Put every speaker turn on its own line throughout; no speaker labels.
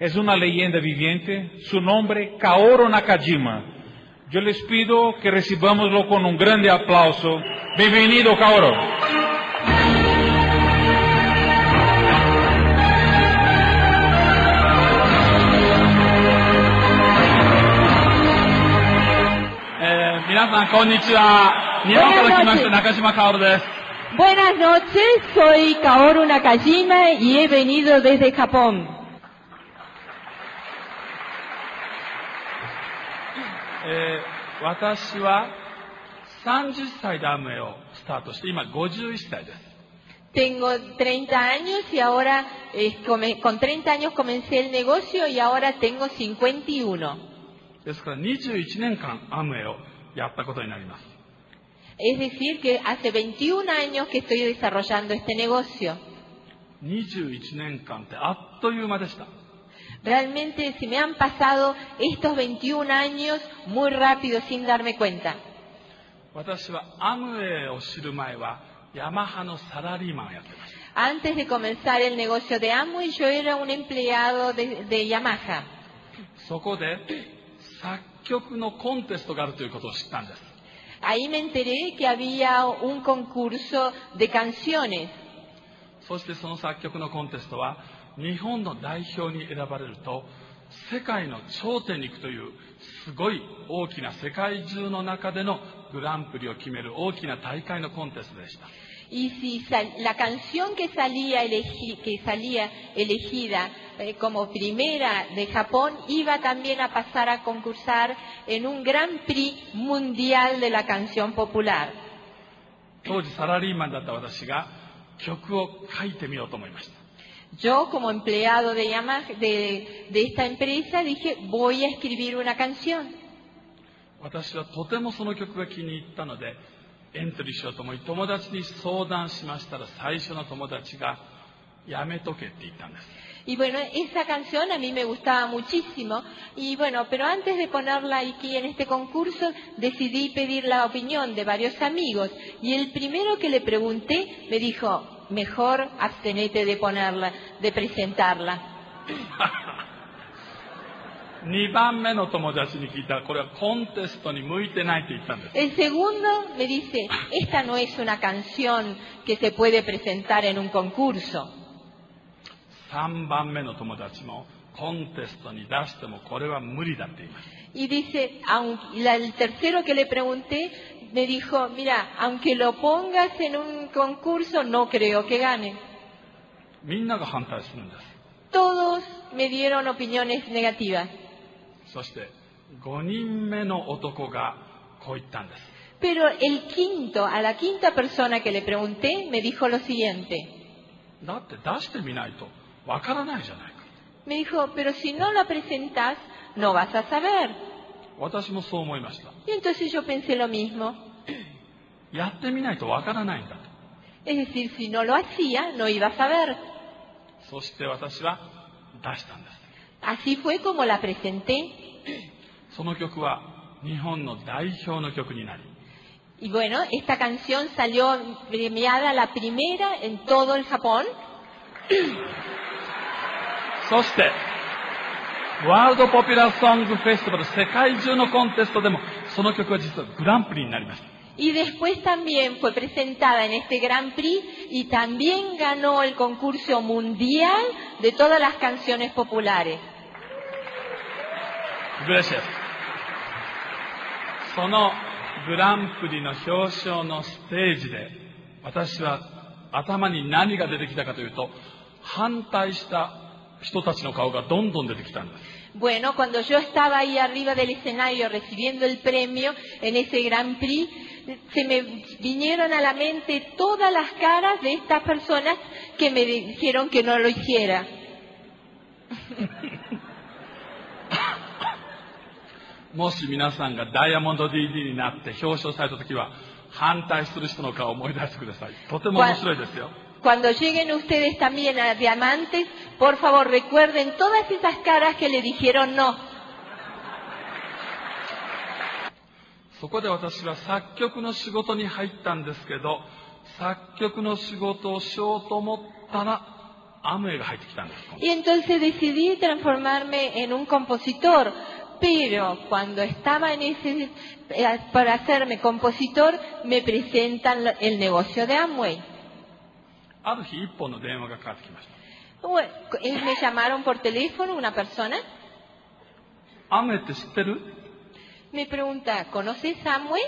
es una leyenda viviente, su nombre Kaoru Nakajima. Yo les pido que recibámoslo con un grande aplauso. Bienvenido, Kaoru.
Buenas noches, soy Kaoru Nakajima y he venido desde Japón.
えー私は30歳でアムウェイをスタートして、今51歳です。
Tengo 30 años y ahora, eh, come- con 30 años comencé el negocio y ahora tengo 51.
ですから21年間アムウェイをやったことになります。
Es decir, que hace 21 años que estoy desarrollando este negocio.
21
Realmente se me han pasado estos 21 años muy rápido sin darme cuenta.
私はアムウェイを知る前はヤマハのサラリーマンをやってました。
Antes de comenzar el negocio de Amway, yo era un empleado de, de Yamaha.
そこで作曲のコンテストがあるということを知ったんです。
Ahí me enteré que había un concurso de canciones
そしてその作曲のコンテストは 日本の代表に選ばれると世界の頂点に行くというすごい大きな世界中の中でのグランプリを決める大きな大会のコンテストでした。
y si sal- la canción que salía, elegi- que salía elegida eh, como primera de Japón iba también a pasar a concursar en un Gran Prix mundial de la canción popular.
当時サラリーマンだった私が曲を書いてみようと思いました。
Yo como empleado de, Yamaha, de, esta empresa dije, voy a escribir una canción. Y bueno, esa canción a mí me gustaba muchísimo. Y bueno, pero antes de ponerla aquí en este concurso, decidí pedir la opinión de varios amigos. Y el primero que le pregunté me dijo, mejor abstenete de ponerla, de presentarla.
2番目の友達に聞いたらこれはコンテストに向いてないって言ったんです
El segundo me dice, esta no es una canción que se puede presentar en un concurso.
3番目の友達もコンテストに出してもこれは無理だって言いました
Y dice, aunque, la- el tercero que le pregunté me dijo, mira, aunque lo pongas en un concurso, no creo que gane. Todos me dieron opiniones negativas. Pero el quinto, a la quinta persona que le pregunté, me dijo lo siguiente. Me dijo, pero si no la presentas, no vas a saber.
私もそう思いました
Y entonces yo pensé lo mismo.
やってみないとわからないんだと
Es decir, si no lo hacía, no iba a saber.
そして私は出したんです
Así fue como la presenté.
その曲は日本の代表の曲になり
Y bueno, esta canción salió premiada la primera en todo el Japón.
そしてワールドポピュラーソングフェスティバル世界中のコンテストでもその曲は実はグランプリになりました
Y después también fue presentada en este Gran Prix y también ganó el concurso mundial de todas las canciones populares.
嬉しいですそのグランプリの表彰のステージで私は頭に何が出てきたかというと反対した人たちの顔がどんどん出てきたんです
Bueno, cuando yo estaba ahí arriba del escenario recibiendo el premio en ese Gran Prix, se me vinieron a la mente todas las caras de estas personas que me dijeron que no lo hiciera.
もし皆さんがダイヤモンド DD になって表彰された時は反対する人の顔を思い出してくださいとても面白いですよ
Cuando lleguen ustedes también a Diamantes, por favor recuerden todas esas caras que le dijeron no.
そこで私は作曲の仕事に入ったんですけど作曲の仕事をしようと思ったら アムウェイが入ってきたんです。
Y entonces decidí transformarme en un compositor. Pero cuando estaba en ese, eh, para hacerme compositor, me presentan la- el negocio de Amway.
ある日一本の電話がかかってきました。
Bueno, eh, me llamaron por teléfono una persona,
アムウェイって知ってる
me pregunta, ¿conoces Amway?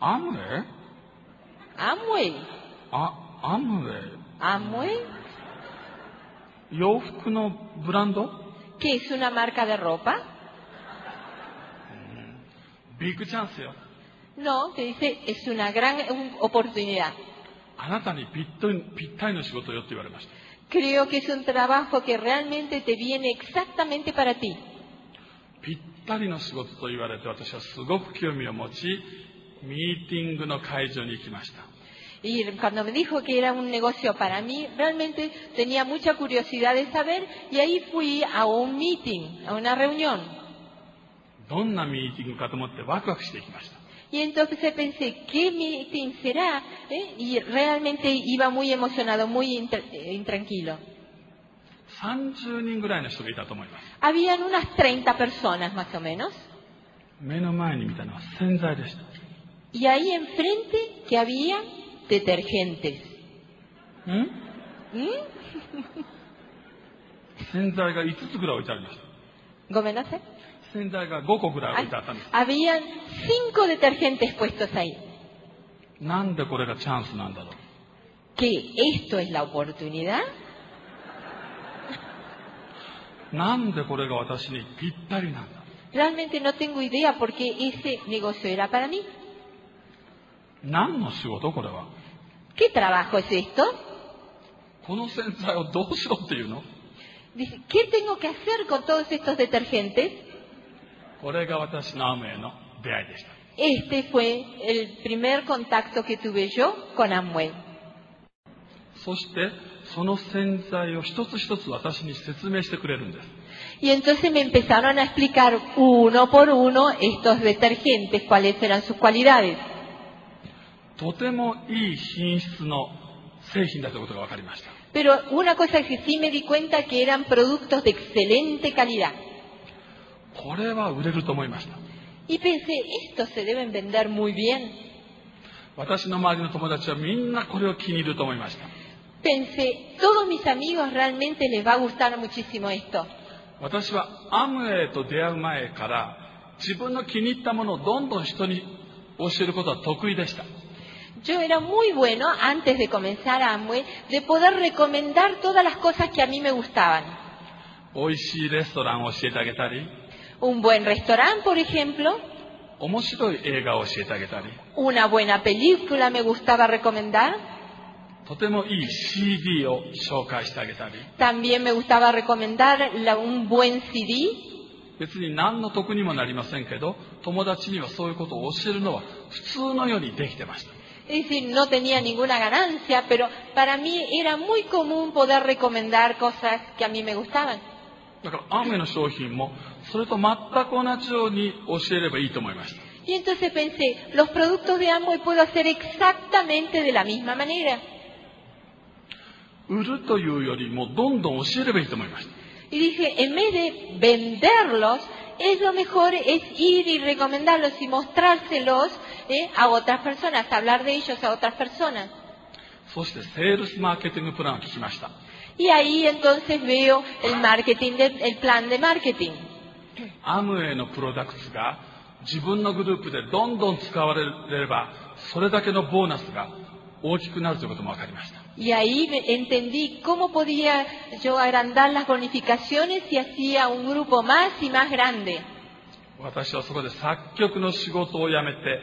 アムウェイ
Amway.
あ、アムウェイ
Amway,
洋服のブランド
que es una marca de ropa.
ビッグチャンスよ。
No, te dice, es una gran un- oportunidad.
あなたにぴったりぴったりの仕事よって言われました。
Creo que es un trabajo que realmente te viene exactamente para ti.
ぴったりの仕事と言われて私はすごく興味を持ち、ミーティングの会場に行きました。
Y cuando me dijo que era un negocio para mí, realmente tenía mucha curiosidad de saber y ahí fui a un meeting, a una reunión.
どんなミーティングかと思ってワクワクしていきました。
Y entonces pensé, ¿qué meeting será? ¿Eh? Y realmente iba muy emocionado, muy intra- eh, intranquilo.
30人ぐらいの人がいたと思います。
Habían unas 30 personas más o menos.
目の前に見たのは洗剤でした。
Y ahí enfrente que había detergentes.
ん
¿Mm?
洗剤が5つぐらい置いてありました。
Gomenase.
洗剤が5個ぐらい置いてあったんです。
Habían cinco detergentes puestos ahí.
なんでこれがチャンスなんだろう。
¿Que esto es la oportunidad?
なんでこれが私にぴったりなんだ
Realmente no tengo idea por qué ese negocio era para mí.
何の仕事これは。
¿Qué trabajo es esto?
この洗剤をどうしろっていうの
Dice, ¿qué tengo que hacer con todos estos detergentes? Este fue el primer contacto que tuve yo con Amway.
そして、その洗剤を一つ一つ私に説明してくれるんです。
Y entonces me empezaron a explicar uno por uno estos detergentes, cuáles eran sus cualidades.
とてもいい品質の製品だということが分かりました。
Pero una cosa que sí me di cuenta que eran productos de excelente calidad.
これは売れると思いました。
Y pensé, estos se deben vender muy bien.
私の周りの友達はみんなこれを気に入ると思いました。
Pensé, todos mis amigos realmente les va a gustar muchísimo esto.
私はアムウェイと出会う前から自分の気に入ったものをどんどん人に教えることは得意でした。
Yo era muy bueno, antes de comenzar Amway, de poder recomendar todas las cosas que a mí me gustaban.
美味しいレストランを教えてあげたり、
Un buen restaurante, por ejemplo,
面白い映画を教えてあげたり、
una buena película me gustaba recomendar.
とてもいい CD を紹介してあげたり、
También me gustaba recomendar la- un buen CD.
別に何の得にもなりませんけど、友達にはそういうことを教えるのは普通のようにできてました。
Es decir, no tenía ninguna ganancia, pero para mí era muy común poder recomendar cosas que a mí me gustaban.
だからアムウェイの商品も それと全く同じように教えればいいと思いました。
Y entonces pensé, los productos de Amway puedo hacer exactamente de la misma manera.
売るというよりもどんどん教えればいいと思いました。
Y dije, en vez de venderlos, es lo mejor es ir y recomendarlos y mostrárselos ¿eh? a otras personas, hablar de ellos a otras personas.
そしてセールスマーケティングプランを聞きました。
Y ahí entonces veo el marketing, de- el plan de marketing.
アムウェイのプロダクツが自分のグループでどんどん使われれば、それだけのボーナスが大きくなるということも分かりました。
Y ahí entendí cómo podía yo agrandar las bonificaciones y hacía un grupo más y más grande.
私はそこで作曲の仕事を辞めて、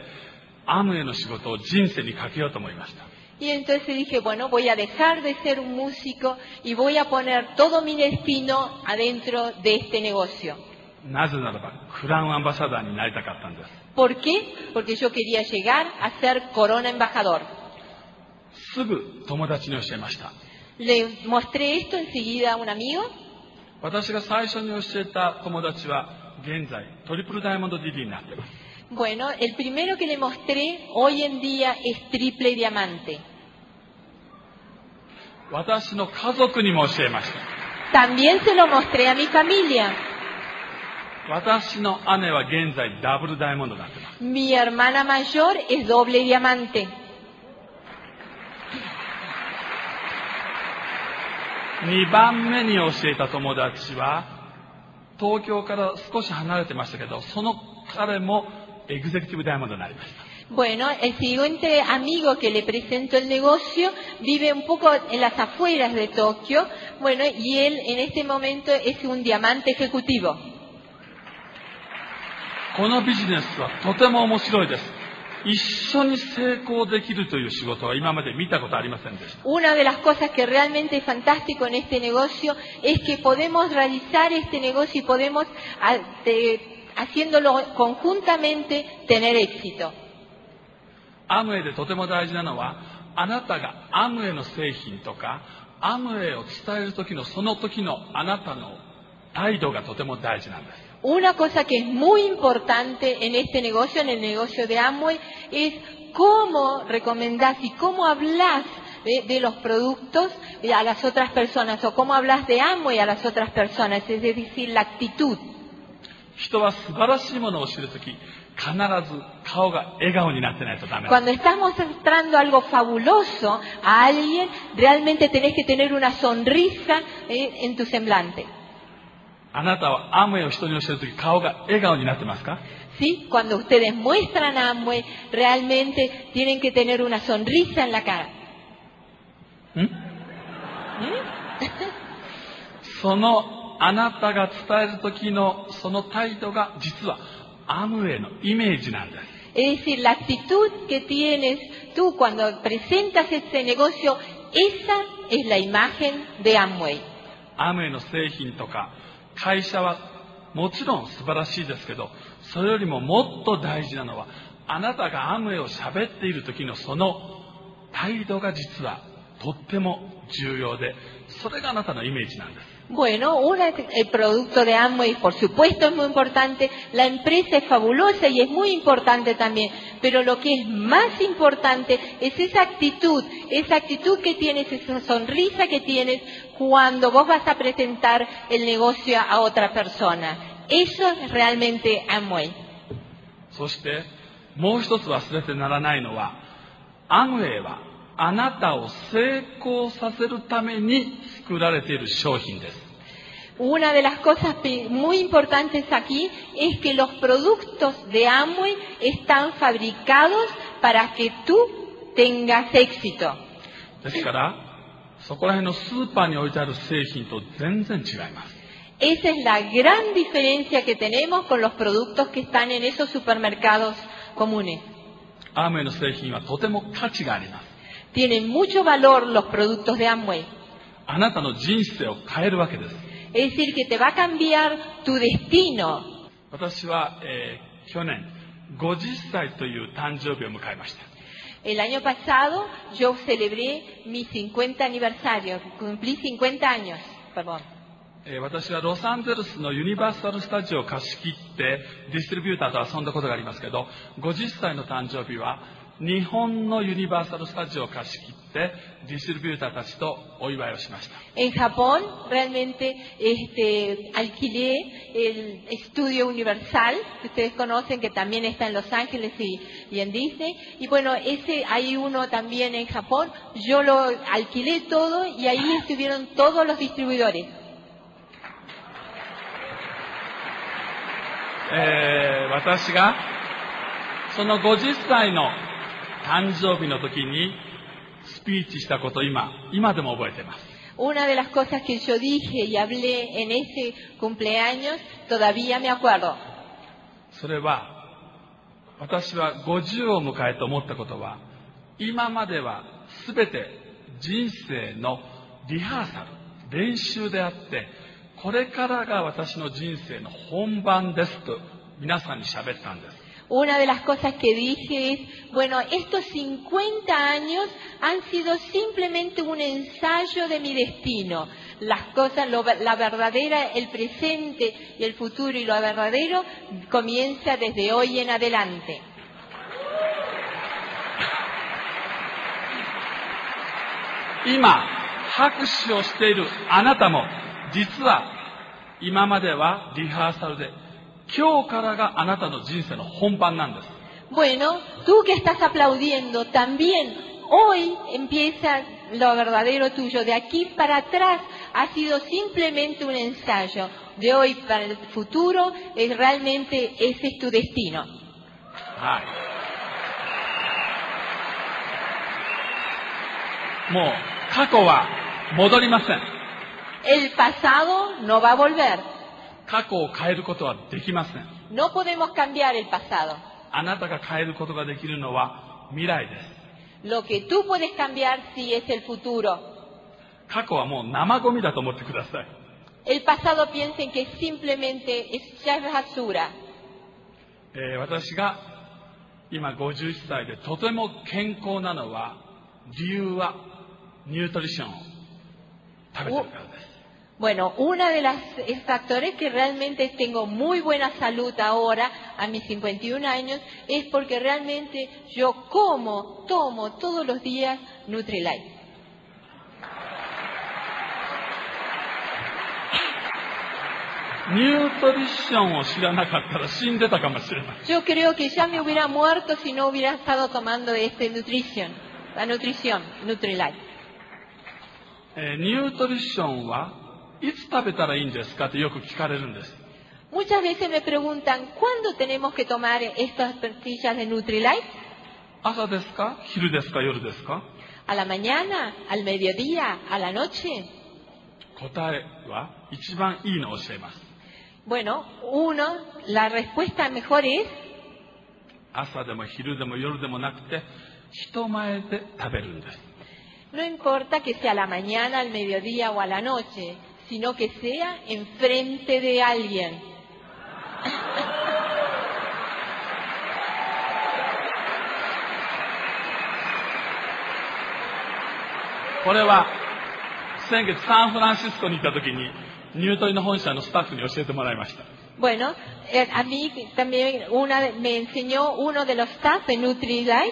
アムウェイの仕事を人生にかけようと思いました。
Y entonces dije, bueno, voy a dejar de ser un músico y voy a poner todo mi destino adentro de este negocio.
なぜならば、クラウンアンバサダーになりたかったんです。
¿Por qué? Porque yo quería llegar a ser corona embajador.
すぐ友達に教えました。
Le mostré esto enseguida a un amigo
私が最初に教えた友達は、現在トリプルダイヤモンド DD になっています。
Bueno, el primero que le mostré hoy en día es triple diamante.
私の家族にも教えました。
También se lo mostré a mi familia.
私の姉は現在ダブルダイヤモンドになってます。
Mi hermana mayor es doble diamante.
2番目に教えた友達は、東京から少し離れてましたけど、その彼もエグゼクティブダイヤモンドになりました。
Bueno, el siguiente amigo que le presento el negocio vive un poco en las afueras de Tokio. Bueno, y él en este momento es un diamante ejecutivo.
このビジネスはとても面白いです。一緒に成功できるという仕事は今まで見たことありませんでした。
Una de las cosas que realmente es fantástico en este negocio es que podemos realizar este negocio y podemos, haciéndolo conjuntamente, tener éxito.
アムウェイでとても大事なのは、あなたがアムウェイの製品とか、アムウェイを伝える時のその時のあなたの態度がとても大事なんです。
Una cosa que es muy importante en este negocio, en el negocio de Amway, es cómo recomendás y cómo hablas de, de los productos a las otras personas o cómo hablas de Amway a las otras personas, es decir, la actitud.
人は素晴らしいものを知るとき、必ず顔が笑顔になってないとダメなんです
Cuando estás mostrando algo fabuloso a alguien, realmente tenés que tener una sonrisa eh, en tu semblante.
あなたはアムウェイを人に教えるとき、顔が笑顔になってますか
¿Sí? Cuando ustedes muestran Amway, realmente tienen que tener una sonrisa en la cara.
んそのあなたが伝える時のその態度が実はアムウェイのイメージなんです
Es decir, la actitud que tienes tú cuando presentas este negocio, esa es la imagen de Amway.
アムウェイの製品とか 会社はもちろん素晴らしいですけどそれよりももっと大事なのはあなたがアムウェイを喋っている時のその態度が実はとっても重要でそれがあなたのイメージなんです
Bueno, una- el producto de Amway, por supuesto, es muy importante. La empresa es fabulosa y es muy importante también. Pero lo que es más importante es esa actitud, esa actitud que tienes, esa sonrisa que tienes cuando vos vas a presentar el negocio a otra persona. Eso es realmente Amway.
そしてもう一つ忘れてならないのはアムウェイはあなたを成功させるために作られている商品です
Una de las cosas pi- muy importantes aquí es que los productos de Amway están fabricados para que tú tengas éxito.
ですから そこら辺のスーパーに置いてある製品と全然違います
Esa es la gran diferencia que tenemos con los productos que están en esos supermercados comunes.
アームウェイの製品はとても価値があります
Tienen mucho valor los productos de Amway.
あなたの人生を変えるわけです
Es decir, que te va a cambiar tu destino.
私は、えー去年50歳という誕生日を迎えました
El año pasado yo celebré mi 50 aniversario, cumplí 50 años, perdón.
私はロサンゼルスのユニバーサル・スタジオを貸し切ってディストリビューターと遊んだことがありますけど50歳の誕生日は日本のユニバーサル・スタジオを貸し切ってディストリビューターたちとお祝いをしました
En Japón realmente este, alquilé el estudio universal, que ustedes conocen, que también está en Los Ángeles y, y en Disney. Y bueno, ese hay uno también en Japón. Yo lo alquilé todo y ahí estuvieron todos los distribuidores.
えー私がその50歳の 誕生日の時にスピーチしたこと今今でも覚えています
Una de las cosas que yo dije y hablé en ese cumpleaños, todavía me acuerdo.
それは私は50を迎えて思ったことは今までは全て人生のリハーサル練習であってこれからが私の人生の本番ですと皆さんに喋ったんです
Una de las cosas que dije es, bueno, estos 50 años han sido simplemente un ensayo de mi destino. Las cosas, lo, la verdadera, el presente y el futuro y lo verdadero comienza desde hoy en adelante.
Ima, hakushi o shite iru anata mo, jitsu wa, ima made wa rehearsal de 今まではリハーサルで、今日からがあなたの人生の本番なんです。
Bueno, tú que estás aplaudiendo, también hoy empieza lo verdadero tuyo. De aquí para atrás ha sido simplemente un ensayo. De hoy para el futuro, es realmente ese es tu destino.
はい。もう、過去は戻りません。
El pasado no va a volver.
過去を変えることはできません。
No podemos cambiar el pasado.
あなたが変えることができるのは未来です。
Lo que tú puedes cambiar sí es el futuro.
過去はもう生ゴミだと思ってください。
El pasado piensen que simplemente es ya basura.
えー私が今51歳でとても健康なのは理由はニュートリションを食べてるからです。
Bueno, uno de los factores que realmente tengo muy buena salud ahora, a mis 51 años, es porque realmente yo como, tomo todos los días Nutrilite. Yo creo que ya me hubiera muerto si no hubiera estado tomando este nutrición, la nutrición, Nutrilite.
Eh, ニュートリションはいつ食べたらいいんですかってよく聞かれるんです。
Muchas veces me preguntan, ¿cuándo tenemos que tomar estas pastillas de Nutrilite?
朝ですか昼ですか夜ですか
¿A la mañana? ¿Al mediodía? ¿A la noche?
答えは一番いいのを教えます。
Bueno, uno, la respuesta mejor es
朝でも昼でも夜でもなくて人前で食べるんです。
No importa que sea a la mañana, al mediodía o a la noche, sino que sea enfrente de alguien.
これは先月サンフランシスコに行った時にニュートリの本社のスタッフに教えてもらいました。
Bueno, eh, a mí también una, me enseñó uno de los staff de Nutrilite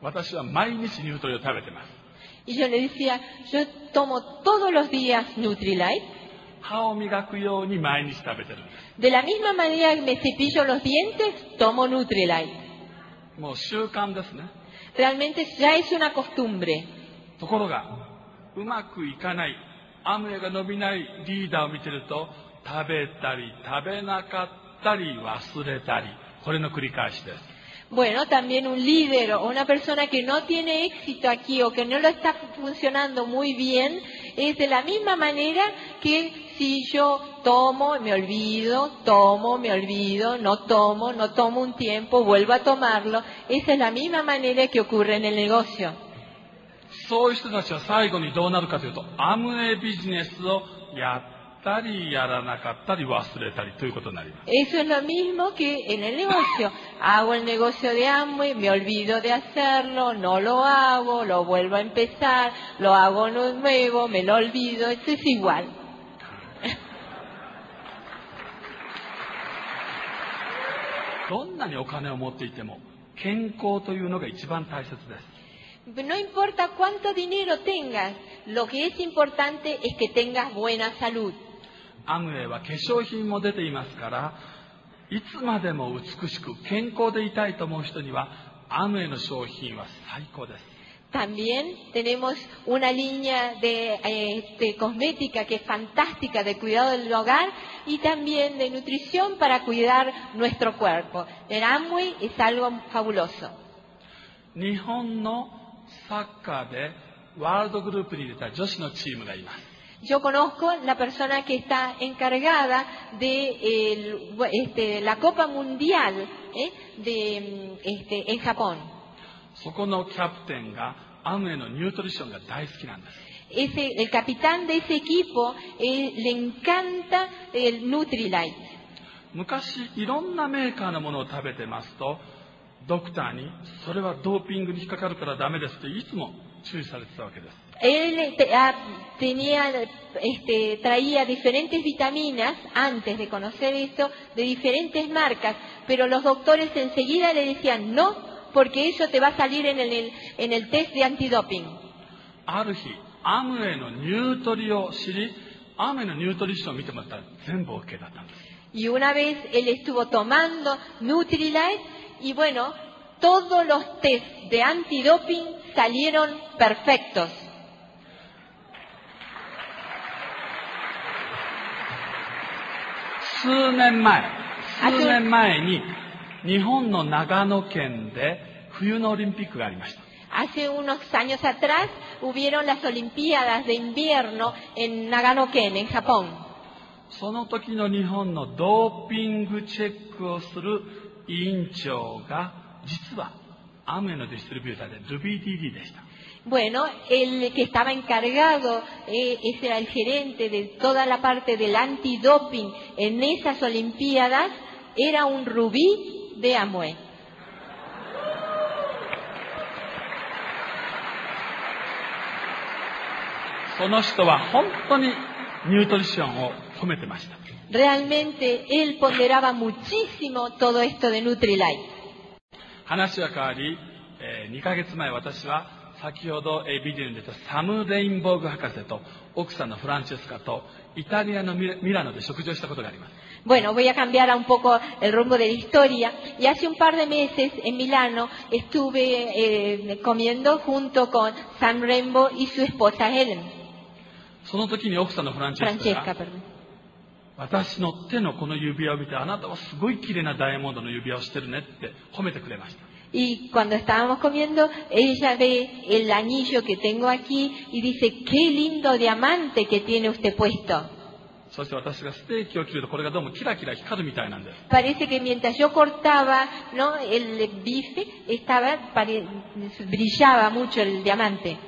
私は毎日ニュートリを食べてます。
Y yo le decía, yo tomo todos los días Nutrilite.
歯を磨くように毎日食べてるんで
De la misma manera que me cepillo los dientes, tomo Nutrilite.
す。もう習慣ですね。
Realmente ya es una costumbre.
ところが、うまくいかない、アムウェイが伸びないリーダーを見てると、食べたり食べなかったり忘れたり、これの繰り返しです。
Bueno, también un líder o una persona que no tiene éxito aquí o que no lo está funcionando muy bien, es de la misma manera que si yo tomo, me olvido, tomo, me olvido, no tomo, no tomo un tiempo, vuelvo a tomarlo. Esa es la misma manera que ocurre en el negocio.
そういう人たちは最後にどうなるかというと、アムウェイビジネスをや ったりやらなかったり忘れたりということになります。
Eso es lo mismo que en el negocio. Hago el negocio de Amway, me olvido de hacerlo, no lo hago, lo vuelvo a empezar, lo hago de nuevo, me lo olvido, eso es igual.
どんなにお金を持っていても、健康というのが一番大切です。
No importa cuánto dinero tengas, lo que es importante es que tengas buena salud.
アムウェイは化粧品も出ていますから、いつまでも美しく健康でいたいと思う人には、アムウェイの商品は最高です。
También tenemos una línea de, eh, de cosmética que es fantástica de cuidado del hogar y también de nutrición para cuidar nuestro cuerpo. El Amway es algo fabuloso.
日本のサッカーでワールドグループに入れた女子のチームがいます。
Yo conozco la persona que está encargada de el- este, la Copa Mundial ¿eh? de, mm, este, en Japón.
そこのキャプテンがアムウェイのニュートリションが大好きなんです。
Ese, el capitán de ese equipo eh, le encanta el Nutrilite.
昔いろんなメーカーのものを食べてますとドクターにそれはドーピングに引っかかるからダメですっていつも注意されてたわけです
Él te- ah, tenía, este, traía diferentes vitaminas antes de conocer esto, de diferentes marcas, pero los doctores enseguida le decían no, porque eso te va a salir en el, en el test de antidoping.
ある日 アムウェイのニュートリを知り、アムウェイのニュートリションを見てもらったら全部 OK だったんです。
Y una vez él estuvo tomando Nutrilite y bueno, todos los test de antidoping salieron perfectos.
数年前、
あ
数年前に日本の長野県で冬のオリンピックがありました。
Hace unos años atrás hubieron las Olimpiadas de invierno en Nagano-ken, en Japón.
その時の日本のドーピングチェックをする委員長が実はアムウェイのディストリビューターでルビー DD でした。
Bueno, el que estaba encargado, eh, ese era el gerente de toda la parte del antidoping en esas Olimpiadas, era un rubí de
Amue.
Realmente él ponderaba muchísimo todo esto de Nutrilite.
話は変わり、え2ヶ月前私は先ほど、えービデオに出たサム・レインボーグ博士と奥さんのフランチェスカとイタリアのミラノで食事をしたことがあります。
Bueno, voy a cambiar un poco el rumbo de la historia. Y hace un par de meses en Milano estuve eh, comiendo junto con Sam Rainbow y su esposa Helen,
その時に奥さんのフランチェスカ.私の手のこの指輪を見てあなたはすごい綺麗なダイヤモンドの指輪をしてるねって褒めてくれました。
Y cuando estábamos comiendo, ella ve el anillo que tengo aquí y dice, qué lindo diamante que tiene usted puesto. Parece que mientras yo cortaba ¿no? el bife, estaba, pare... brillaba mucho el diamante.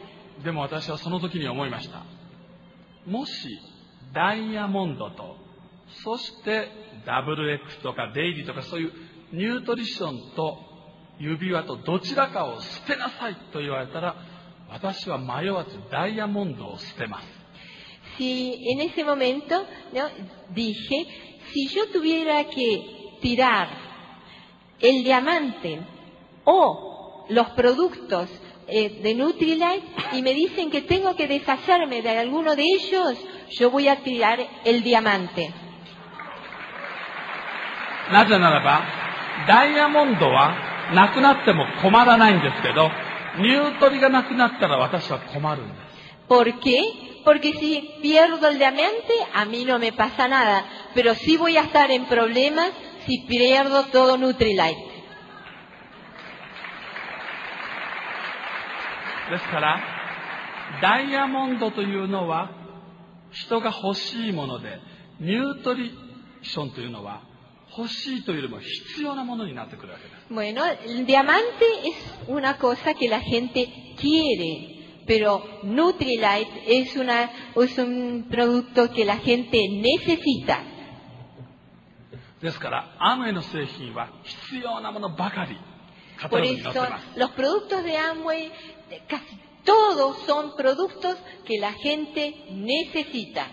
指輪とどちらかを捨てなさいと言われたら、私は迷わずダイヤモンドを捨てます。
Si en ese momento ¿no? dije, si yo tuviera que tirar el diamante o los productos eh, de Nutrilite y me dicen que tengo que deshacerme de alguno de ellos, yo voy a tirar el diamante.
なぜならば、ダイヤモンドは なくなっても困らないんですけど、ニュートリがなくなったら私は困るんです。
¿Por qué? Porque si pierdo el diamante, a mí no me pasa nada, pero sí voy a estar en problemas si pierdo todo Nutrilite.
ですから、ダイヤモンドというのは人が欲しいもので、ニュートリションというのは欲しいというよりも必要なものになってくるわけです。
Bueno, el diamante es una cosa que la gente quiere, pero Nutrilite es, una, es un producto que la gente necesita.
ですから、アムウェイの製品は必要なものばかり、
Por eso los productos de Amway, eh, casi todos son productos que la gente necesita.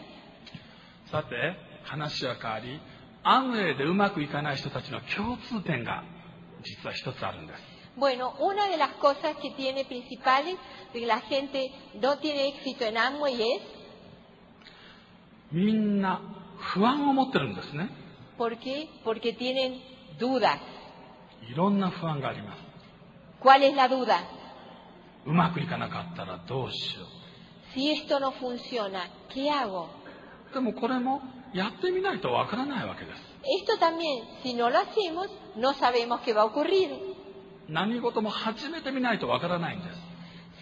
さて、話は変わり、アムウェイでうまくいかない人たちの共通点が実は一つあるんです。
Bueno, una de las cosas que tiene principales de que la gente no tiene éxito en Amway es
みんな不安を持ってるんですね。
¿por qué? porque tienen dudas.
いろんな不安があります。
¿Cuál es la duda?
うまくいかなかったらどうしよ
Si esto no funciona, ¿qué hago?
う。でもこれもやってみないとわからないわけです。
Esto también, si no lo hacemos, no sabemos qué va a ocurrir.
何事も始めてみないとわからないんです。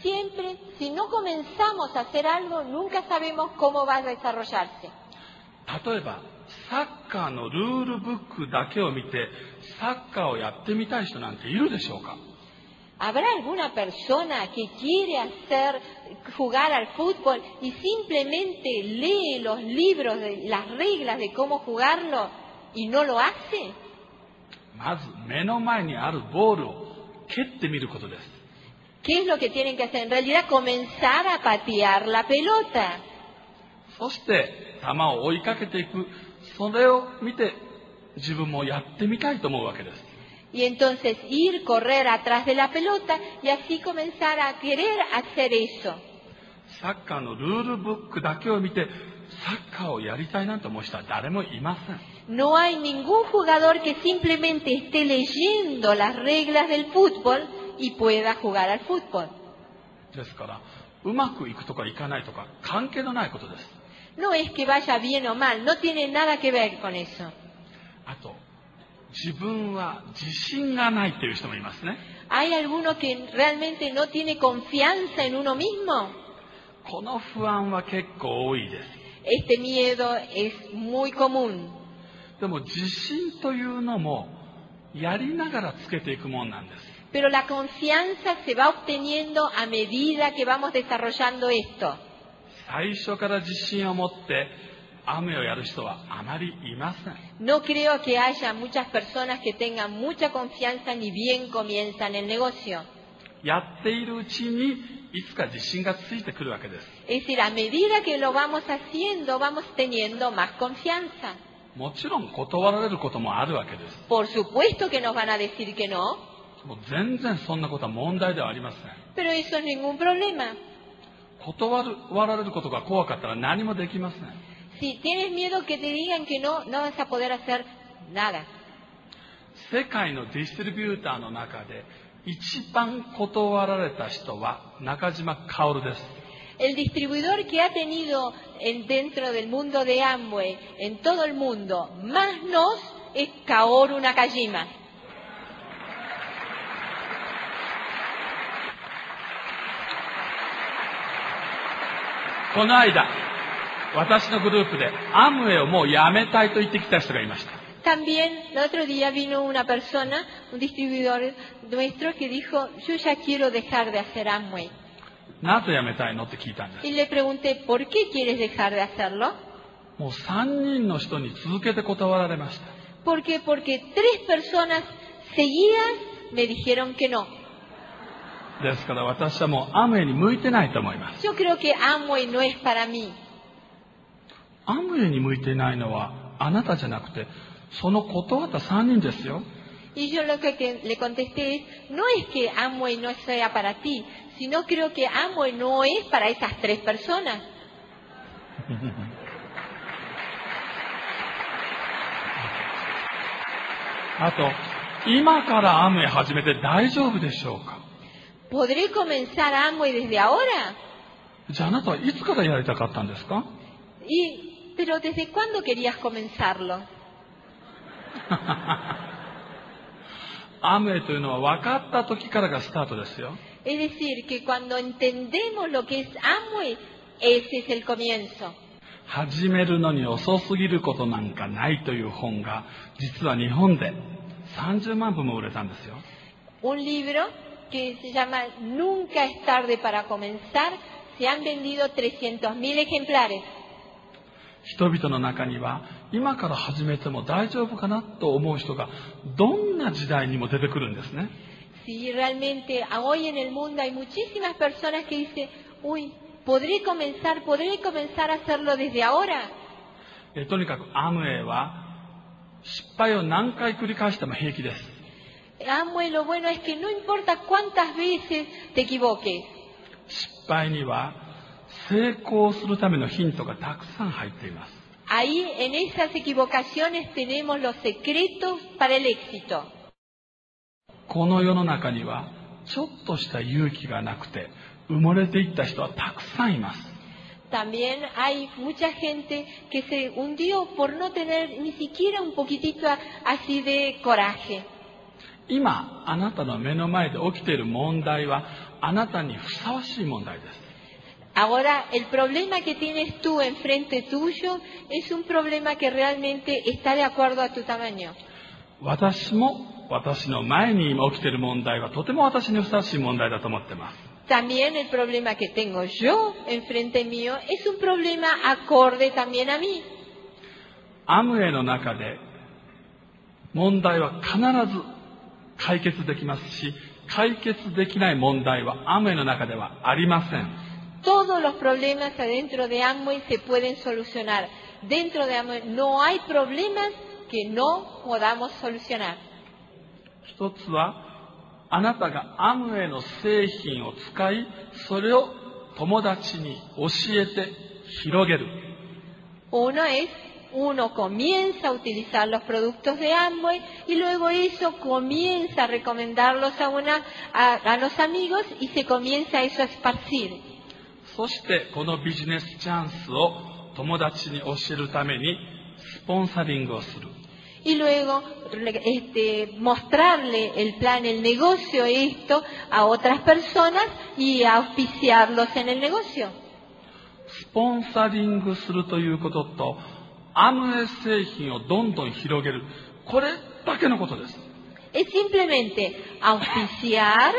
Siempre, si no comenzamos a hacer algo, nunca sabemos cómo va a desarrollarse.
例えば、サッカーのルールブックだけを見て、サッカーをやってみたい人なんているでしょうか
¿Habrá alguna persona que quiere hacer, jugar al fútbol y simplemente lee los libros, de, las reglas de cómo jugarlo y no lo hace?
まず目の前にあるボールを蹴ってみることです。
¿Qué es lo que tienen que hacer? En realidad, comenzar a patear la pelota.
そして球を追いかけていく。それを見て自分もやってみたいと思うわけです。
Y entonces ir, correr atrás de la pelota y así comenzar a querer hacer eso.
サッカーのルールブックだけを見て、サッカーをやりたいなんて思う人は誰もいません。
No hay ningún jugador que simplemente esté leyendo las reglas del fútbol y pueda jugar al fútbol.
ですから、うまくいくとかいかないとか関係のないことです。
No es que vaya bien o mal, no tiene nada que ver con eso.
あと、 自分は自信がないっていう人もいますね。
¿Hay alguno que realmente no tiene confianza en uno mismo?
この不安は結構多いです。
Este miedo es muy común.
でも自信というのもやりながらつけていくもんなんです。
Pero la confianza se va obteniendo a medida que vamos desarrollando esto.
最初から自信を持って
No creo que haya muchas personas que tengan mucha confianza ni bien comienzan el negocio. Es decir, a medida que lo vamos haciendo, vamos teniendo más confianza. Por supuesto que nos van a decir que no. Pero eso es ningún problema.
断られることが怖かったら何もできません。
Si tienes miedo que te digan que no, no vas a poder hacer nada.
世界のディストリビューターの中で一番断られた人は中島薫です。
El distribuidor que ha tenido en- dentro del mundo de Amway, en todo el mundo, más nos, es Kaoru Nakajima.
この間、 私のグループでアムウェイをもうやめたいと言ってきた人がいました。
También el otro día vino una persona, un distribuidor nuestro, que dijo, yo ya quiero dejar de hacer Amway.
なぜやめたいのって聞いたんです。
Y le pregunté, ¿por qué quieres dejar de hacerlo?
もう3人の人に続けて断られました。
¿Por qué? Porque tres personas seguidas me dijeron que no.
ですから私はもうアムウェイに向いてないと思います。
Yo creo que Amway no es para mí.
アムウェイに向いていないのはあなたじゃなくて、その断った3人ですよ。
Y yo lo que, que le contesté es, no es que Amway no sea para ti, sino creo que Amway no es para esas tres personas.
あと、今からアムウェイ始めて大丈夫でしょうか
¿Podré comenzar Amway desde ahora?
じゃああなたはいつからやりたかったんですか
Y, pero ¿desde cuándo querías comenzarlo?
アムウェイというのは分かった時からがスタートですよ。
Es decir, que cuando entendemos lo que es Amway, ese es el comienzo.
始めるのに遅すぎることなんかないという本が実は日本で30万部も売れたんですよ。
Un libro que se llama Nunca es tarde para comenzar. Se han vendido 300.000 ejemplares.
人々の中には今から始めても大丈夫かなと思う人がどんな時代にも出てくるんですね。
Si realmente hoy en el mundo hay muchísimas personas que dicen, uy, podré comenzar, podré comenzar a hacerlo desde ahora.
えとにかくアムウェイは失敗を何回繰り返しても平気です。
Amway lo bueno es que no importa cuántas veces te equivoques,
失敗には成功するためのヒントがたくさん入っています。
ahí en esas equivocaciones tenemos los secretos para el éxito.
この世の中にはちょっとした勇気がなくて埋もれていった人はたくさんいます。
También hay mucha gente que se hundió por no tener ni siquiera un poquitito así de coraje.
今あなたの目の前で起きている問題はあなたにふさわしい問題です。
Ahora, el problema que tienes tú enfrente tuyo es un problema que realmente está de acuerdo a tu tamaño.
私も私の前に今起きている問題はとても私にふさわしい問題だと思ってます。
También el problema que tengo yo enfrente mío es un problema acorde también a mí.
アムウェイの中で問題は必ず解決できますし、解決できない問題はアムウェイの中ではありません。
Todos los problemas adentro de Amway se pueden solucionar. Dentro de Amway no hay problemas que no podamos solucionar.
一つは、あなたがアムウェイの製品を使い、それを 友達に教えて広げる。
Uno es, uno comienza a utilizar los productos de Amway y luego eso comienza a recomendarlos a, una, a, a los amigos y se comienza eso a esparcir.
そしてこのビジネスチャンスを友達に教えるためにスポンサリングをする。
Y luego este, mostrarle el plan, el negocio, esto a otras personas y auspiciarlos en el negocio.
スポンサリングするということと、アムウェイ製品をどんどん広げる。これだけのことです。
Es simplemente auspiciar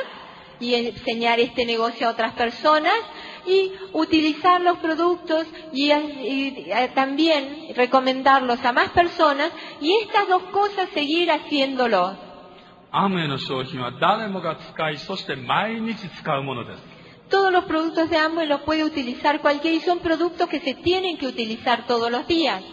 y enseñar este negocio a otras personas y utilizar los productos y, y, eh, también recomendarlos a más personas y estas dos cosas seguir haciéndolo.
アムウェイの商品は誰もが使い、そして毎日使うものです。
Todos los productos de Amway los puede utilizar cualquiera y son productos que se tienen que utilizar todos los días.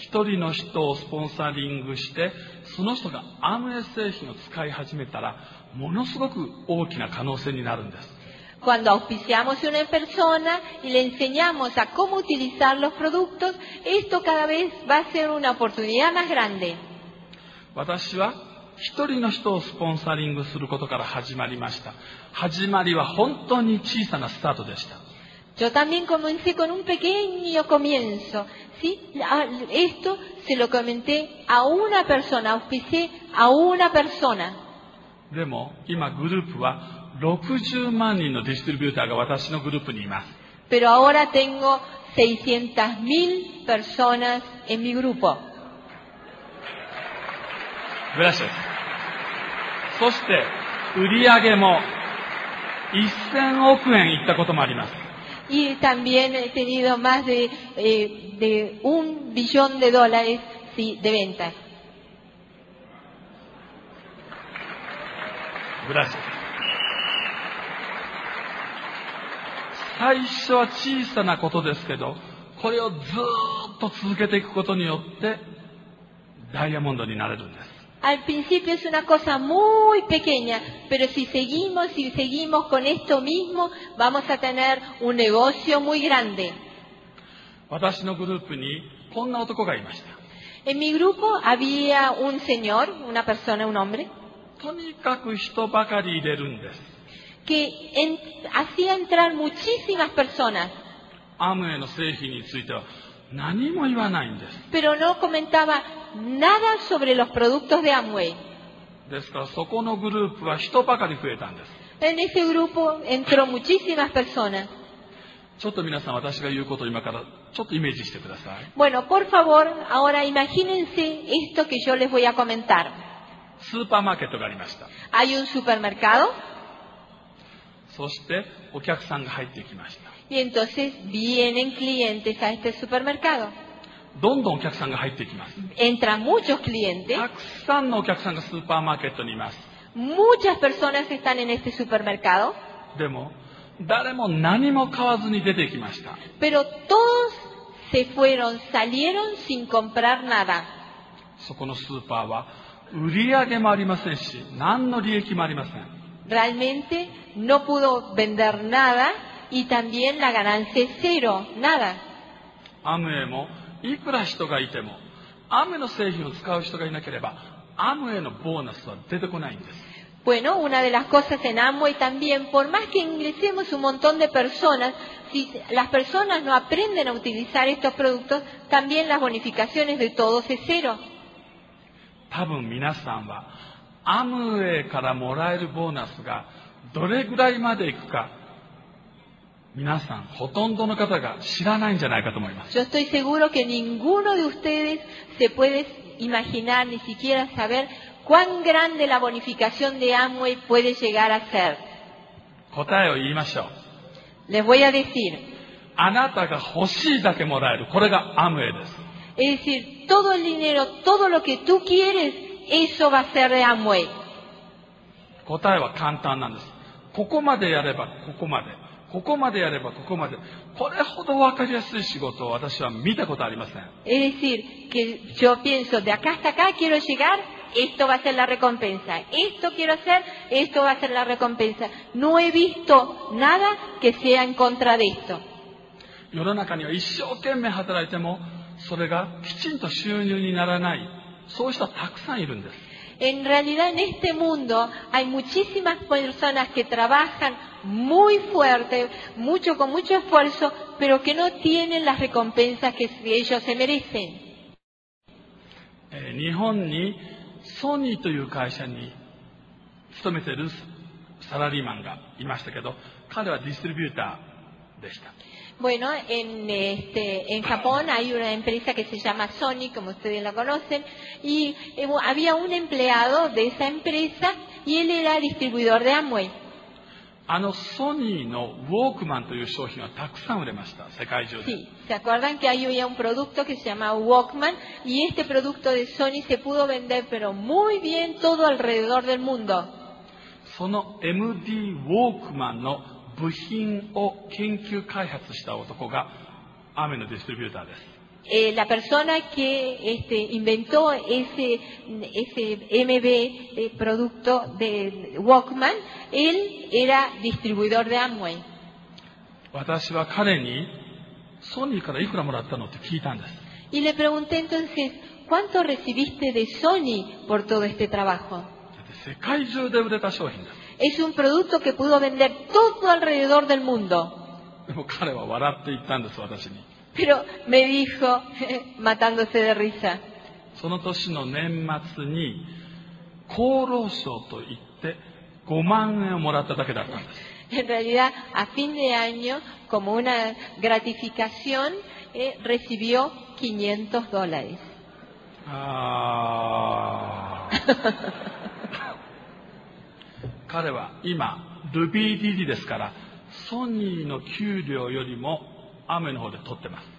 一人の人をスポンサリングして、その人がアムウェイ製品を使い始めたら、ものすごく大きな可能性になるんです。
Cuando auspiciamos a una persona y le enseñamos a cómo utilizar los productos, esto cada vez va a ser una oportunidad más grande.
私は一人の人をスポンサリングすることから始まりました。始まりは本当に小さなスタートでした。
Yo también comencé con un pequeño comienzo. ¿sí? Ah, Esto se lo comenté a una persona, auspicié a una persona.
でも今グループは 60万人のディストリビューターが私のグループにいます。
Pero ahora tengo 600.000 personas en mi grupo.
グラシアス。そして売り上げも1000億円いったこともあります。
Y también he tenido más de, eh, de un billón de dólares sí, de ventas.
グラシアス。最初は小さなことですけど、これをずーっと続けていくことによって、ダイヤモンドになれるんです。
Al principio es una cosa muy pequeña, pero si seguimos y seguimos con esto mismo, vamos a tener un negocio muy grande.
私のグループにこんな男がいました。
En mi grupo había un señor, una persona, un hombre,
とにかく人ばかり入れるんです。
que en- hacía entrar muchísimas personas,
アムウェイの製品については何も言わないんです。
pero no comentaba nada sobre los productos de Amway.
ですからそこのグループは人ばかり増えたんです。
En ese grupo entró muchísimas personas.
ちょっと皆さん私が言うことを今からちょっとイメージしてください。
Bueno, por favor, ahora imagínense esto que yo les voy a comentar.
スーパーマーケットがありました。
Hay un supermercado
そしてお客さんが入ってきました。
y entonces vienen clientes a este supermercado.
どんどんお客さんが入ってきます。
Entran muchos clientes,
たくさんのお客さんがスーパーマーケットにいます。
muchas personas están en este supermercado,
でも誰も何も買わずに出てきました。
pero todos se fueron, salieron sin comprar nada.
そこのスーパーは売り上げもありませんし、何の利益もありません。
Realmente no pudo vender nada y también la ganancia es cero, nada.
アムウェイもいくら人がいても、アムウェイの製品を使う人がいなければ、アムウェイのボーナスは出てこないんです。
Bueno, una de las cosas en Amway también, por más que ingresemos un montón de personas, si las personas no aprenden a utilizar estos productos, también las bonificaciones de todos es cero.
多分皆さんは、 アムウェイからもらえるボーナスがどれぐらいまでいくか、皆さん、ほとんどの方が知らないんじゃないかと思います。
Yo estoy seguro que ninguno de ustedes se puede imaginar ni siquiera saber cuán grande la bonificación de Amway puede llegar a ser.
答えを言いましょう。
Les voy a decir,
あなたが欲しいだけもらえる。これがアムウェイです。
es decir, todo el dinero, todo lo que tú quieres, eso va a ser de Amway.
答えは簡単なんです。ここまでやればここまで。ここまでやればここまで。これほど分かりやすい仕事を私は見たことありません。
Es decir, que yo pienso, de acá hasta acá quiero llegar, esto va a ser la recompensa. Esto quiero hacer, esto va a ser la recompensa. No he visto nada que sea en contra de esto.
世の中には一生懸命働いても、それがきちんと収入にならない、 そういう人はたくさんいるんです。
En realidad en este mundo hay muchísimas personas que trabajan muy fuerte, mucho con mucho esfuerzo, pero que no tienen las recompensas que ellos se merecen.
えー日本にソニーという会社に勤めているサラリーマンがいましたけど、彼はディストリビューターでした。
Bueno, en, este, en Japón hay una empresa que se llama Sony, como ustedes la conocen, y eh, había un empleado de esa empresa y él era distribuidor de Amway.
あのソニーのウォークマンという商品はたくさん売れました、世界中で。
Sí, ¿se acuerdan que hay había un producto que se llama Walkman? Y este producto de Sony se pudo vender, pero muy bien todo alrededor del mundo.
その MD ウォークマンの 部品を研究開発した男がアメのディストリビューターです。
Eh, la persona que este, inventó ese, ese MB eh, producto de Walkman, él era distribuidor de Amway.
私は彼にソニーからいくらもらったのって聞いたんです。
Y le pregunté entonces, ¿cuánto recibiste de Sony por todo este trabajo?
世界中で売れた商品です。
Es un producto que pudo vender todo alrededor del mundo.
でも彼は笑って言ったんです、私に。
Pero me dijo, matándose de risa,
その年の年末に厚労省と言って5万円をもらっただけだったんです。
en realidad a fin de año, como una gratificación, eh, recibió 500 dólares.
あー 彼は今、ルビー DD ですから、ソニーの給料よりも雨の方で取ってます。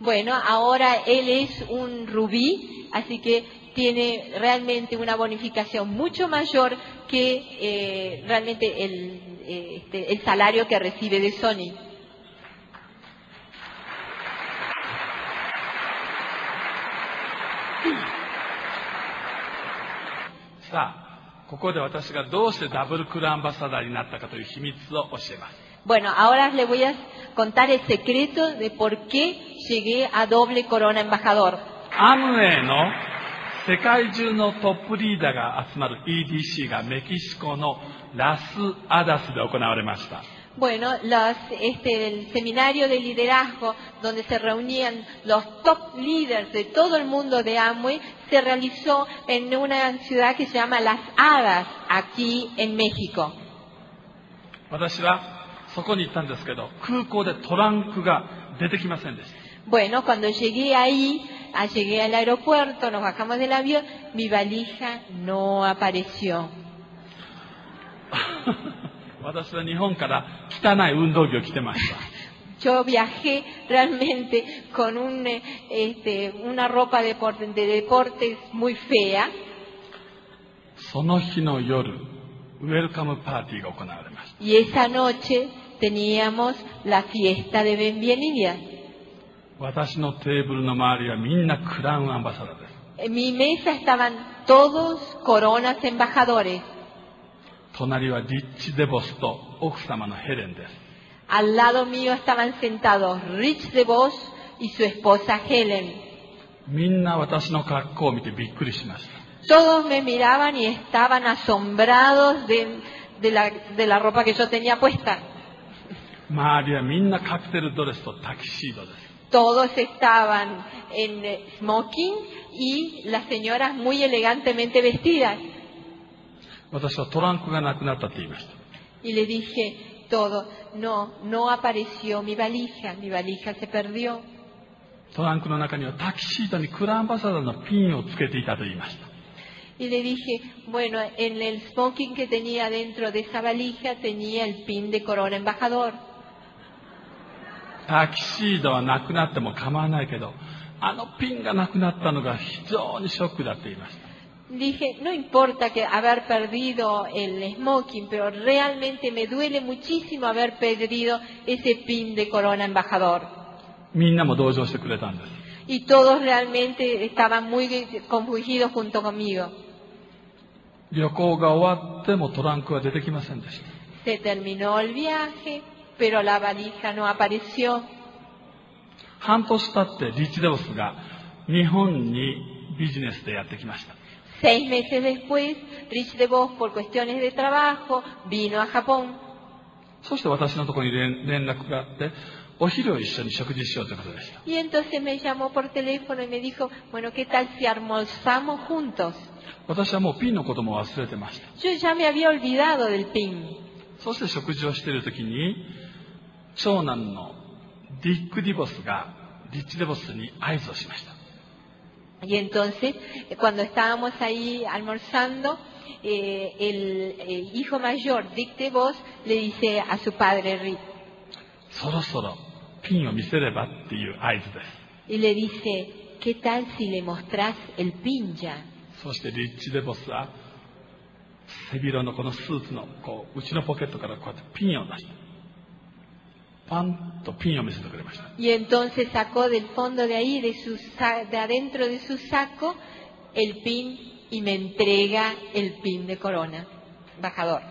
Bueno, ahora él es un rubí, así que tiene realmente una bonificación mucho mayor que eh, realmente el, eh, este, el salario que recibe de Sony.
ここで私がどうしてダブルクルアンバサダーになったかという秘密を教えます。
Bueno, ahora les voy a contar el secreto de por qué llegué a doble corona embajador.
アムウェイの世界中のトップリーダーが集まる EDC がメキシコのラスアダスで行われました。
Bueno, los, este, el seminario de liderazgo donde se reunían los top leaders de todo el mundo de Amway se realizó en una ciudad que se llama Las Hadas, aquí en México.
私はそこに行ったんですけど、空港でトランクが出てきませんでした。
Bueno, cuando llegué ahí, ah, llegué al aeropuerto, nos bajamos del avión, mi valija no apareció.
私は日本から汚い運動着を着てました。
Yo viajé realmente con un, eh, este, una ropa de, deporte- de deportes muy fea
その日の夜、ウェルカムパーティーが行われました。
y esa noche teníamos la fiesta de bienvenida.
私のテーブルの周りはみんなクラウンアンバサダーです。
En mi mesa estaban todos coronas embajadores.
隣はリッチ・デボスと奥様のヘレンです。
Al lado mío estaban sentados Rich DeVos y su esposa Helen.
みんな私の格好を見てびっくりしました。
Todos me miraban y estaban asombrados de, de la, de la ropa que yo tenía puesta.
周りはみんなカクテルドレスとタキシードです。
Todos estaban en eh, smoking y las señoras muy elegantemente vestidas.
私はトランクがなくなったって言いました。
Y le dije todo, no, no apareció mi valija, mi valija se perdió.
トランクの中にはタキシードにクランバサダーのピンをつけていたと言いました。
Y le dije, bueno, en el smoking que tenía dentro de esa valija tenía el pin de corona embajador.
タキシードはなくなっても構わないけど、あのピンがなくなったのが非常にショックだって言いました。
Dije, no importa que haber perdido el smoking, pero realmente me duele muchísimo haber perdido ese pin de corona embajador.
みんなも同情してくれたんです。
Y todos realmente estaban muy confundidos junto conmigo.
旅行が終わってもトランクは出てきませんでした。
Se terminó el viaje, pero la valija no apareció.
半年経ってリッチデボスが日本にビジネスでやってきました。
Seis meses después, Rich DeVos, por cuestiones
そして私のところに連,連絡があって、お昼を一緒に食事しようということでした。私はもうピンのことも忘れてました。そして食事をしているときに、長男のディック・ディボスが、リッチ・デボスに合図をしました。
Y entonces, eh, cuando estábamos ahí almorzando, eh, el, el, hijo mayor, Dick DeVos, le dice a su padre Rick, y le dice, ¿qué tal si le mostrás el pin ya? Y entonces sacó del fondo de ahí, de, su, de adentro de su saco, el pin y me entrega el pin de corona. Embajador.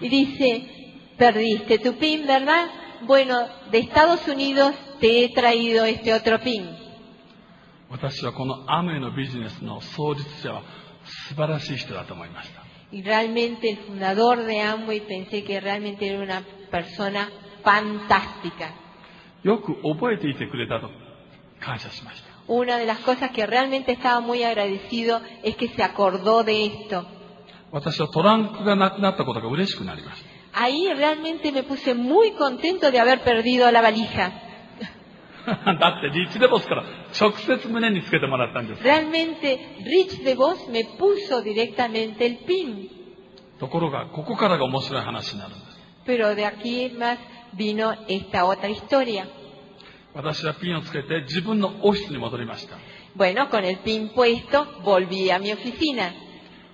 Y dice, perdiste tu pin, ¿verdad? Bueno, de Estados Unidos te he traído este otro pin.
私はこのアムウェイのビジネスの創立者は素晴らしい人だと思いました
Y realmente el fundador de Amway pensé que realmente era una persona fantástica.
よく覚えていてくれたと感謝しました
Una de las cosas que realmente estaba muy agradecido es que se acordó de esto.
私はトランクがなくなったことが嬉しくなりました
Ahí realmente me puse muy contento de haber perdido la valija.
だって、リッチ・デ・ボスから直接胸につけてもらったんです。ところが、ここからが面白い話になるんです。
Pero de
私はピンをつけて自分のオフィスに戻りました。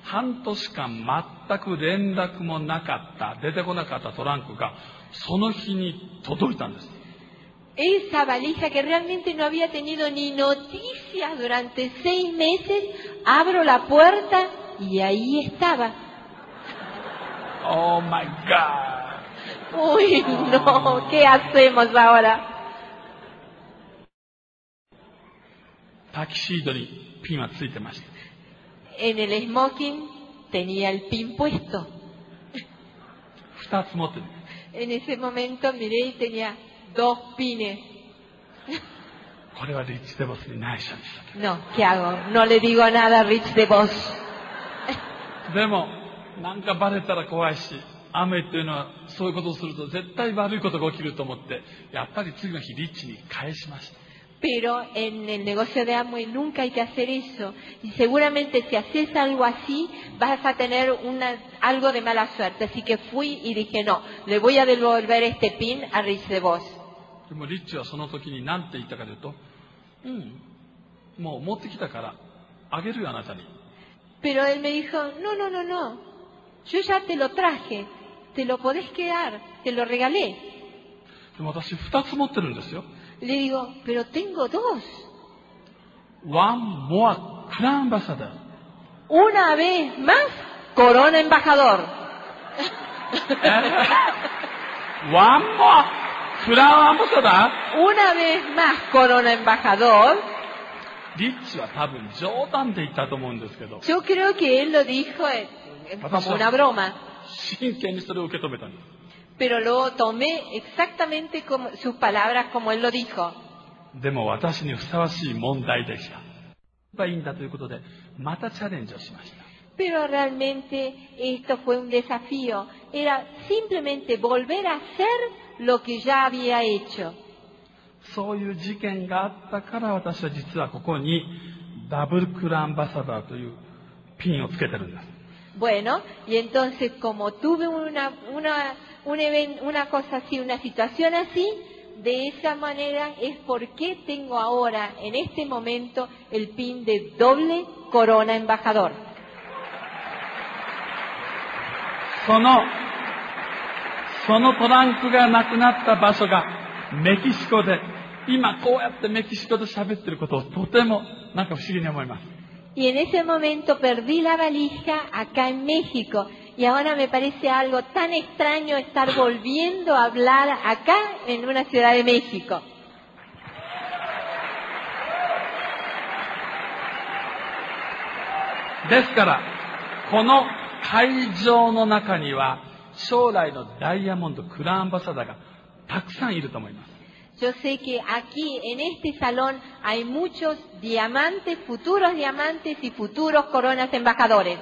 半年間全く連絡もなかった、出てこなかったトランクが、その日に届いたんです。
esa valija que realmente no había tenido ni noticias durante seis meses, abro la puerta y ahí estaba.
Oh my God.
Uy, no, ¿qué hacemos ahora? En el smoking tenía el pin puesto. En ese momento miré y tenía dos pines.
これはリッチデボスに内緒にしと
No, ¿qué hago? No le digo nada a Rich de Vos.
けでもなんかバレたら怖いし雨っていうのはそういうことをすると絶対悪いことが起きると思ってやっぱり次の日リッチに返しました
Pero en el negocio de Amway nunca hay que hacer eso. Y seguramente si haces algo así, vas a tener una, algo de mala suerte. Así que fui y dije, no, le voy a devolver este pin a Rich de Vos.
でもリッチはその時に何て言ったかというとうんもう持ってきたからあげるよあなたに
Pero él me dijo, no, no, no, no. Yo ya te lo traje. Te lo podés quedar. Te lo regalé.
でも私2つ持ってるんですよ
Le digo, pero tengo dos.
One more クランバサダー
Una vez más, Corona Embajador.
One more クランアンバサダ
Una vez más, Corona Embajador.
ーリッチは多分冗談で言ったと思うんですけど
Yo creo que él lo dijo eh, eh, como una broma,
真剣にそれを受け止めたんです
pero lo tomé exactamente como sus palabras como él lo dijo.
でも私にふさわしい問題でしたいいんだということでまたチャレンジをしました
Pero realmente esto fue un desafío. Era simplemente volver a hacer lo que ya había hecho.
そういう事件があったから私は実はここにダブルクランバサダーというピンをつけてるんです
Bueno, y entonces como tuve una, una, un even- una cosa así, una situación así, de esa manera es porque tengo ahora, en este momento, el pin de doble corona embajador.
その そのトランクがなくなった場所がメキシコで、今こうやってメキシコで喋ってることをとてもなんか不思議に思います。
Y en ese momento perdí la valija acá en México. Y ahora me parece algo tan extraño estar volviendo a hablar acá en una ciudad de México.
ですから、この会場の中には、将来のダイヤモンドクランアンバサダーがたくさんいると思います。
Yo sé que aquí en este salón hay muchos diamantes, futuros diamantes y futuros coronas embajadores.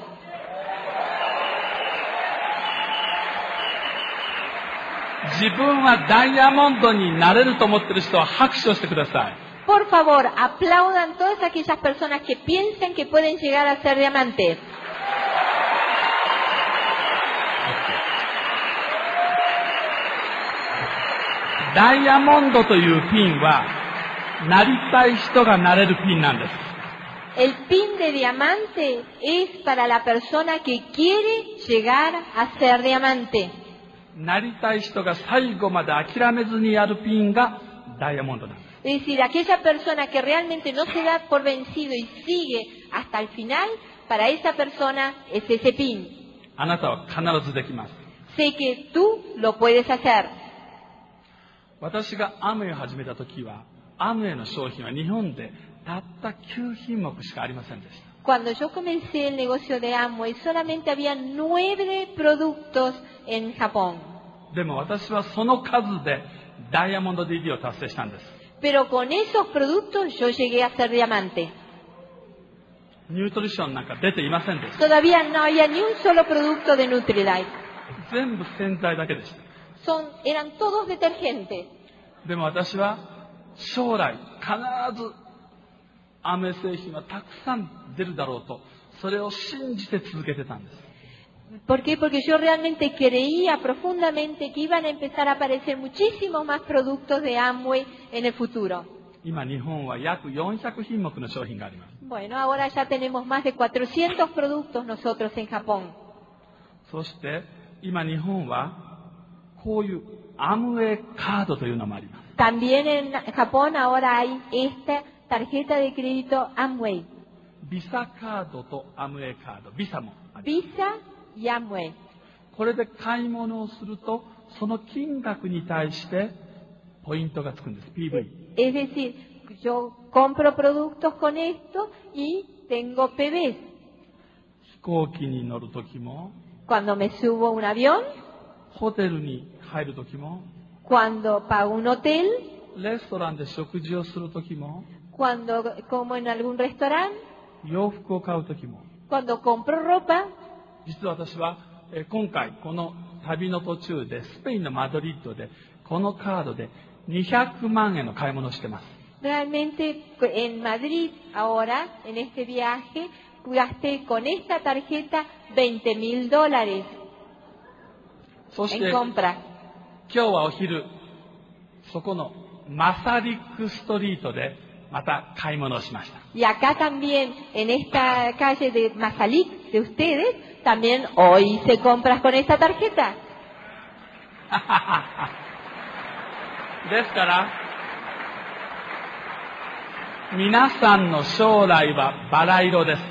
自分はダイヤモンドになれると思ってる人は拍手をしてください。
Por favor, aplaudan todas aquellas personas que piensan que pueden llegar a ser diamantes.
ダイヤモンドというピンは、なりたい人がなれるピンなんです。
El pin de diamante es para la persona que quiere llegar a ser diamante.
なりたい人が最後まで諦めずにやるピンがダイヤモンドなんです。
Es decir, aquella persona que realmente no se da por vencido y sigue hasta el final, para esa persona es ese pin.
あなたは必ずできます。
Sé que tú lo puedes hacer.
私がアムウェイを始めた時は、アムウェイの商品は日本でたった9品目しかありませんでした。
Cuando yo comencé el negocio de Amway, solamente había nueve productos en Japón.
でも私はその数でダイヤモンド DD を達成したんです。
Pero con esos productos yo llegué a ser diamante.
ニュートリションなんか出ていませんでした。
Todavía no había ni un solo producto de Nutrilite.
全部洗剤だけでした。
Son, eran todos detergentes.
でも私は将来必ずアメ製品はたくさん出るだろうと、それを信じて続けてたんです。
¿Por qué? Porque yo realmente creía profundamente que iban a empezar a aparecer muchísimos más productos de Amway en el futuro.
今日本は約400品目の商品があります。
Bueno, ahora ya tenemos más de 400 productos nosotros en Japón.
そして今日本は こういうアムウェイカードというのもあります。
También en Japón ahora hay esta tarjeta de crédito Amway,
ビサカードとアムウェイカード、ビサもあります。
Visa y Amway.
これで買い物をすると、その金額に対してポイントがつくんです。PV。
Es decir, yo compro productos con esto y tengo PBs.
飛行機に乗るときも、
Cuando me subo a un avión,
ホテルに 入るときも、
cuando pago un hotel,
レストランで食事をするときも、
cuando como en algún restaurante,
洋服を買うときも、
cuando compro ropa.
実は私は、えー今回この旅の途中でスペインのマドリッドでこのカードで200万円の買い物をしてます。
Realmente en Madrid ahora, en este viaje, gasté con esta tarjeta 20 mil dólares
そして
en compra.
今日はお昼、そこのマサリックストリートでまた買い物をしました。
Y acá también, en esta calle de Mazalik de ustedes, también hoy hice compras con esta tarjeta.
ですから、皆さんの将来はバラ色です。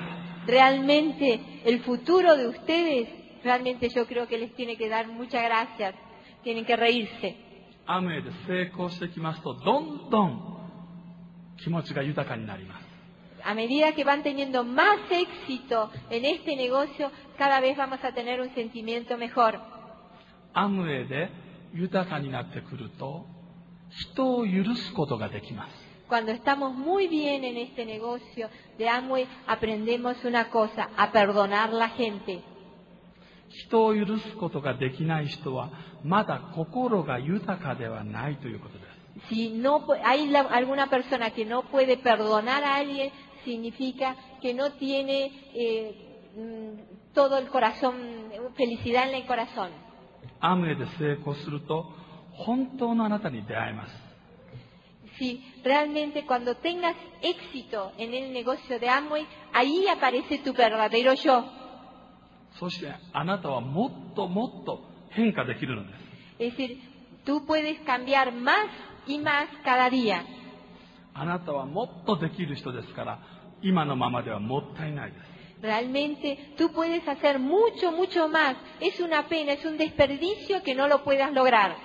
Realmente el futuro de ustedes, realmente yo creo que les tiene que dar muchas gracias. Tienen que reírse.
アムウェイで成功してきますと、どんどん気持ちが豊かになります。
A medida que van teniendo más éxito en este negocio, cada vez vamos a tener un sentimiento mejor.
アムウェイで豊かになってくると、人を許すことができます。
Cuando estamos muy bien en este negocio de Amway, aprendemos una cosa, a perdonar la gente.
人を許すことができない人は、まだ心が豊かではないということです。
Si no hay la- alguna persona que no puede perdonar a alguien, significa que no tiene eh, mm, todo el corazón, felicidad en el corazón.
アムウェイで成功すると、本当のあなたに出会えます。
Si realmente cuando tengas éxito en el negocio de Amway, ahí aparece tu verdadero yo.
そしてあなたはもっともっと変化できるのです。
Es decir, tú puedes cambiar más y más cada día.
あなたはもっとできる人ですから今のままではもったいないです
Realmente tú puedes hacer mucho, mucho más. Es una pena, es un desperdicio que no lo puedas lograr.